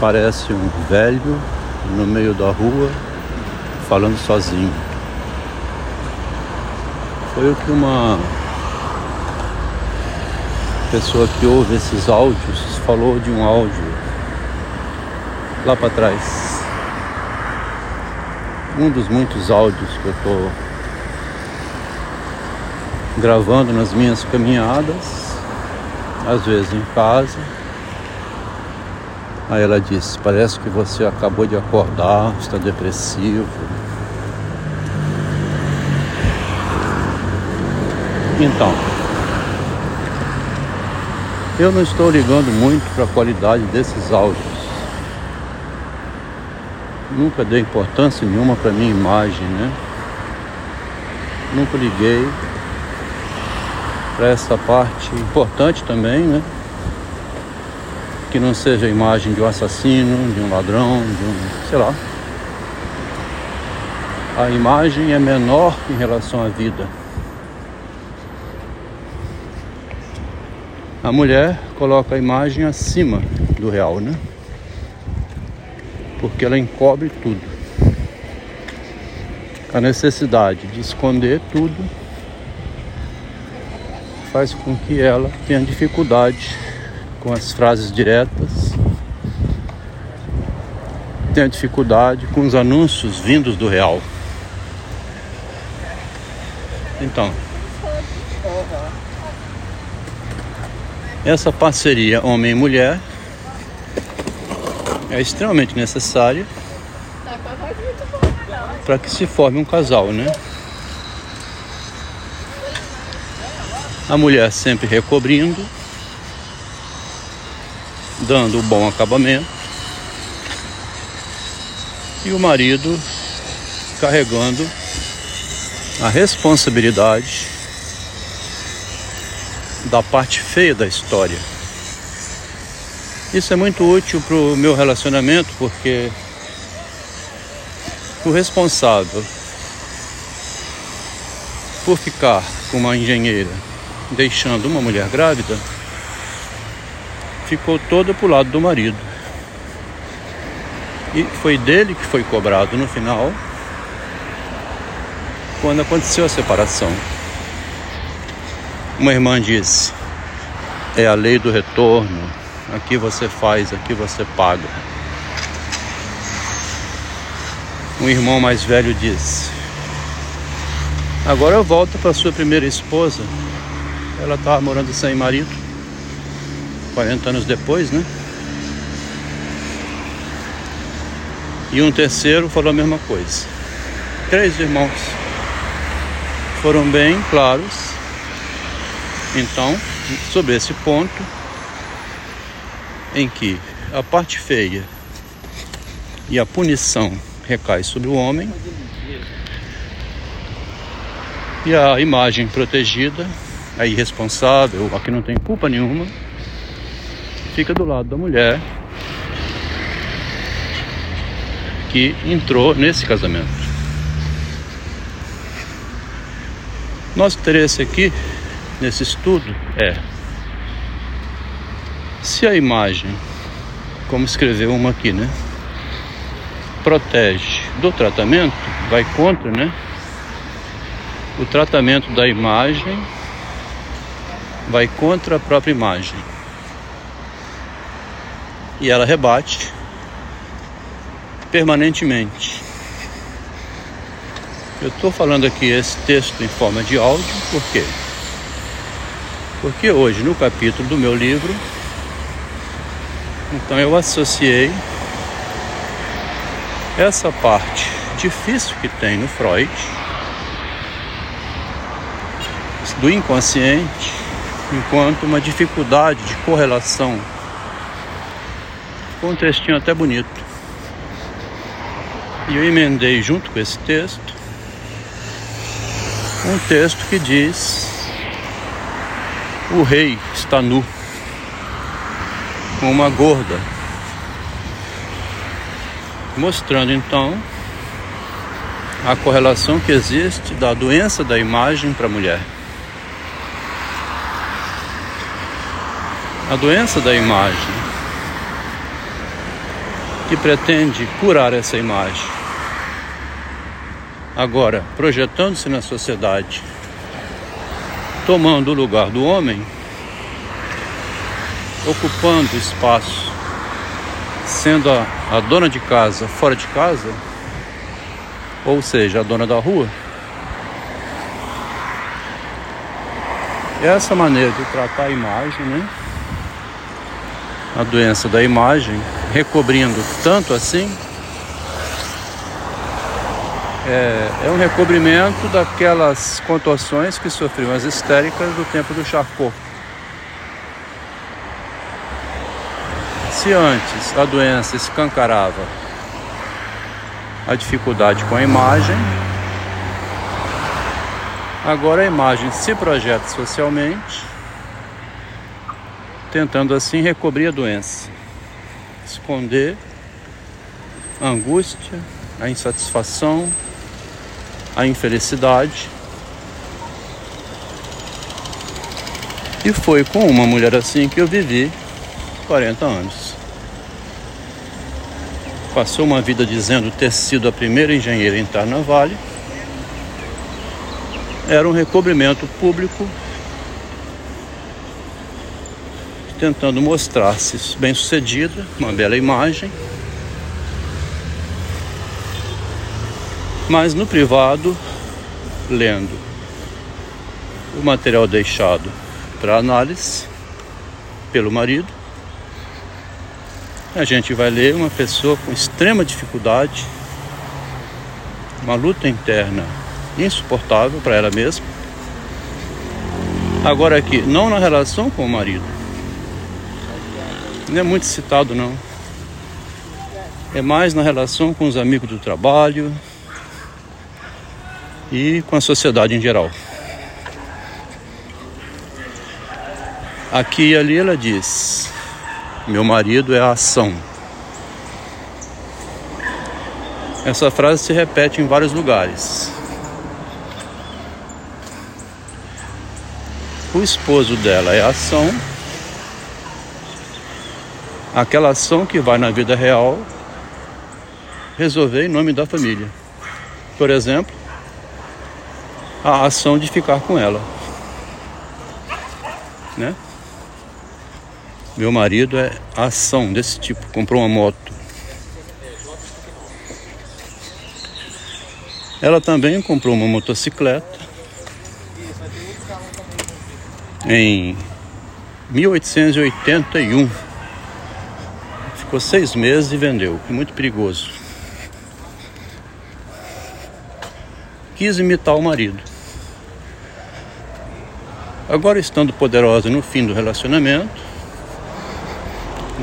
parece um velho no meio da rua falando sozinho. Foi o que uma pessoa que ouve esses áudios falou de um áudio lá para trás. Um dos muitos áudios que eu estou gravando nas minhas caminhadas, às vezes em casa. Aí ela disse: Parece que você acabou de acordar, está depressivo. Então, eu não estou ligando muito para a qualidade desses áudios. Nunca dei importância nenhuma para minha imagem, né? Nunca liguei para essa parte importante também, né? Que não seja a imagem de um assassino, de um ladrão, de um, sei lá. A imagem é menor em relação à vida. A mulher coloca a imagem acima do real, né? Porque ela encobre tudo. A necessidade de esconder tudo faz com que ela tenha dificuldade com as frases diretas, tenha dificuldade com os anúncios vindos do real. Então, Essa parceria homem e mulher é extremamente necessária para que se forme um casal, né? A mulher sempre recobrindo, dando o bom acabamento, e o marido carregando a responsabilidade da parte feia da história. Isso é muito útil para o meu relacionamento porque o responsável por ficar com uma engenheira deixando uma mulher grávida ficou toda para o lado do marido. E foi dele que foi cobrado no final quando aconteceu a separação. Uma irmã disse: é a lei do retorno. Aqui você faz, aqui você paga. Um irmão mais velho disse: Agora eu volto para sua primeira esposa. Ela estava morando sem marido, 40 anos depois, né? E um terceiro falou a mesma coisa. Três irmãos foram bem claros então, sobre esse ponto, em que a parte feia e a punição recai sobre o homem e a imagem protegida, a irresponsável, a que não tem culpa nenhuma, fica do lado da mulher que entrou nesse casamento. Nosso interesse aqui nesse estudo é se a imagem, como escreveu uma aqui, né, protege do tratamento, vai contra, né? O tratamento da imagem vai contra a própria imagem. E ela rebate permanentemente. Eu estou falando aqui esse texto em forma de áudio, por quê? Porque hoje, no capítulo do meu livro, então eu associei essa parte difícil que tem no Freud, do inconsciente, enquanto uma dificuldade de correlação com um textinho até bonito. E eu emendei junto com esse texto um texto que diz o rei está nu, com uma gorda, mostrando então a correlação que existe da doença da imagem para a mulher. A doença da imagem que pretende curar essa imagem. Agora, projetando-se na sociedade, tomando o lugar do homem, ocupando espaço, sendo a, a dona de casa fora de casa, ou seja, a dona da rua. Essa maneira de tratar a imagem, né? A doença da imagem, recobrindo tanto assim, é, é um recobrimento daquelas contorções que sofriam as histéricas do tempo do Charcot. Se antes a doença escancarava a dificuldade com a imagem, agora a imagem se projeta socialmente, tentando assim recobrir a doença, esconder a angústia, a insatisfação, a infelicidade. E foi com uma mulher assim que eu vivi 40 anos. Passou uma vida dizendo ter sido a primeira engenheira a entrar na Vale. Era um recobrimento público tentando mostrar-se bem sucedida, uma bela imagem. Mas no privado, lendo o material deixado para análise pelo marido, a gente vai ler uma pessoa com extrema dificuldade, uma luta interna insuportável para ela mesma. Agora aqui, não na relação com o marido. Não é muito citado não. É mais na relação com os amigos do trabalho e com a sociedade em geral. Aqui e ali ela diz: meu marido é a ação. Essa frase se repete em vários lugares. O esposo dela é a ação, aquela ação que vai na vida real resolver em nome da família. Por exemplo, a ação de ficar com ela. Né? Meu marido é ação desse tipo, comprou uma moto. Ela também comprou uma motocicleta em 1881. Ficou seis meses e vendeu, muito perigoso. Quis imitar o marido. Agora, estando poderosa no fim do relacionamento,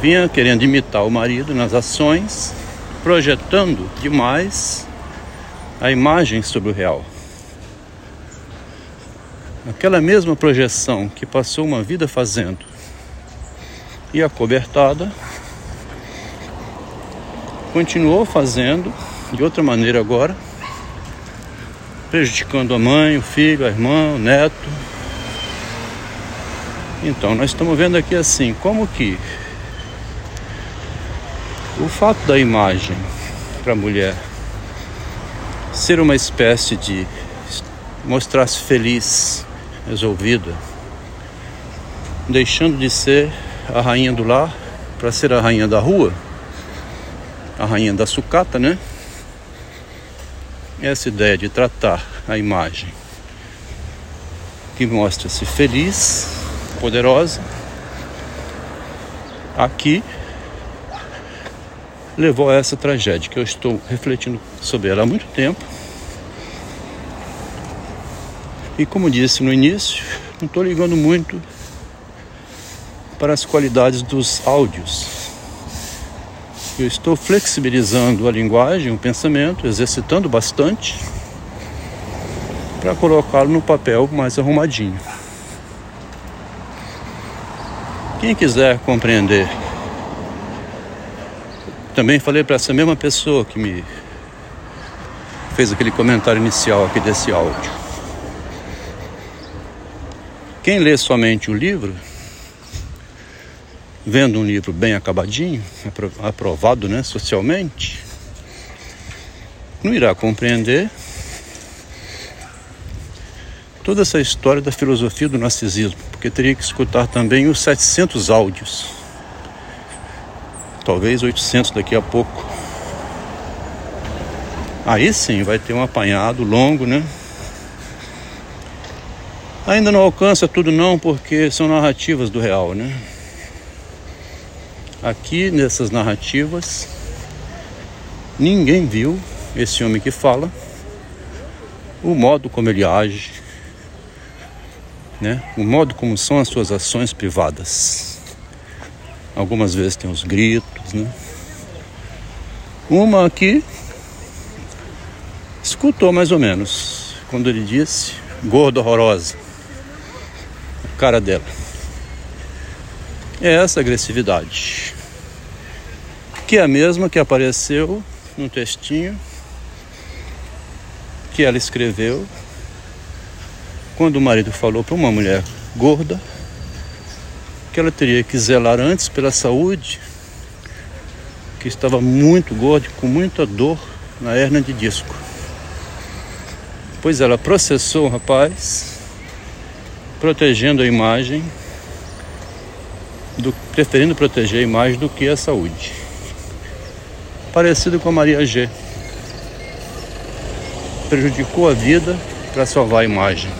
vinha querendo imitar o marido nas ações, projetando demais a imagem sobre o real. Aquela mesma projeção que passou uma vida fazendo e acobertada, continuou fazendo de outra maneira agora, prejudicando a mãe, o filho, a irmã, o neto. Então, nós estamos vendo aqui assim, como que o fato da imagem para a mulher ser uma espécie de mostrar-se feliz, resolvida, deixando de ser a rainha do lar para ser a rainha da rua, a rainha da sucata, né? Essa ideia de tratar a imagem que mostra-se feliz, poderosa, aqui levou a essa tragédia que eu estou refletindo sobre ela há muito tempo. E como disse no início, não estou ligando muito para as qualidades dos áudios. Eu estou flexibilizando a linguagem, o pensamento, exercitando bastante para colocá-lo no papel mais arrumadinho. Quem quiser compreender também falei para essa mesma pessoa que me fez aquele comentário inicial aqui desse áudio. Quem lê somente o livro vendo um livro bem acabadinho, aprovado né, socialmente, não irá compreender toda essa história da filosofia do narcisismo, porque teria que escutar também os 700 áudios, talvez 800 daqui a pouco. Aí sim vai ter um apanhado longo, né? Ainda não alcança tudo não, porque são narrativas do real, né? Aqui nessas narrativas, ninguém viu esse homem que fala, o modo como ele age, né? o modo como são as suas ações privadas. Algumas vezes tem os gritos, né? Uma aqui escutou mais ou menos quando ele disse gordo horrorosa, a cara dela. É essa agressividade que é a mesma que apareceu no textinho que ela escreveu quando o marido falou para uma mulher gorda que ela teria que zelar antes pela saúde, que estava muito gorda, com muita dor na hernia de disco. Pois ela processou o rapaz, protegendo a imagem, do, preferindo proteger a imagem do que a saúde parecido com a Maria G. Prejudicou a vida para salvar a imagem.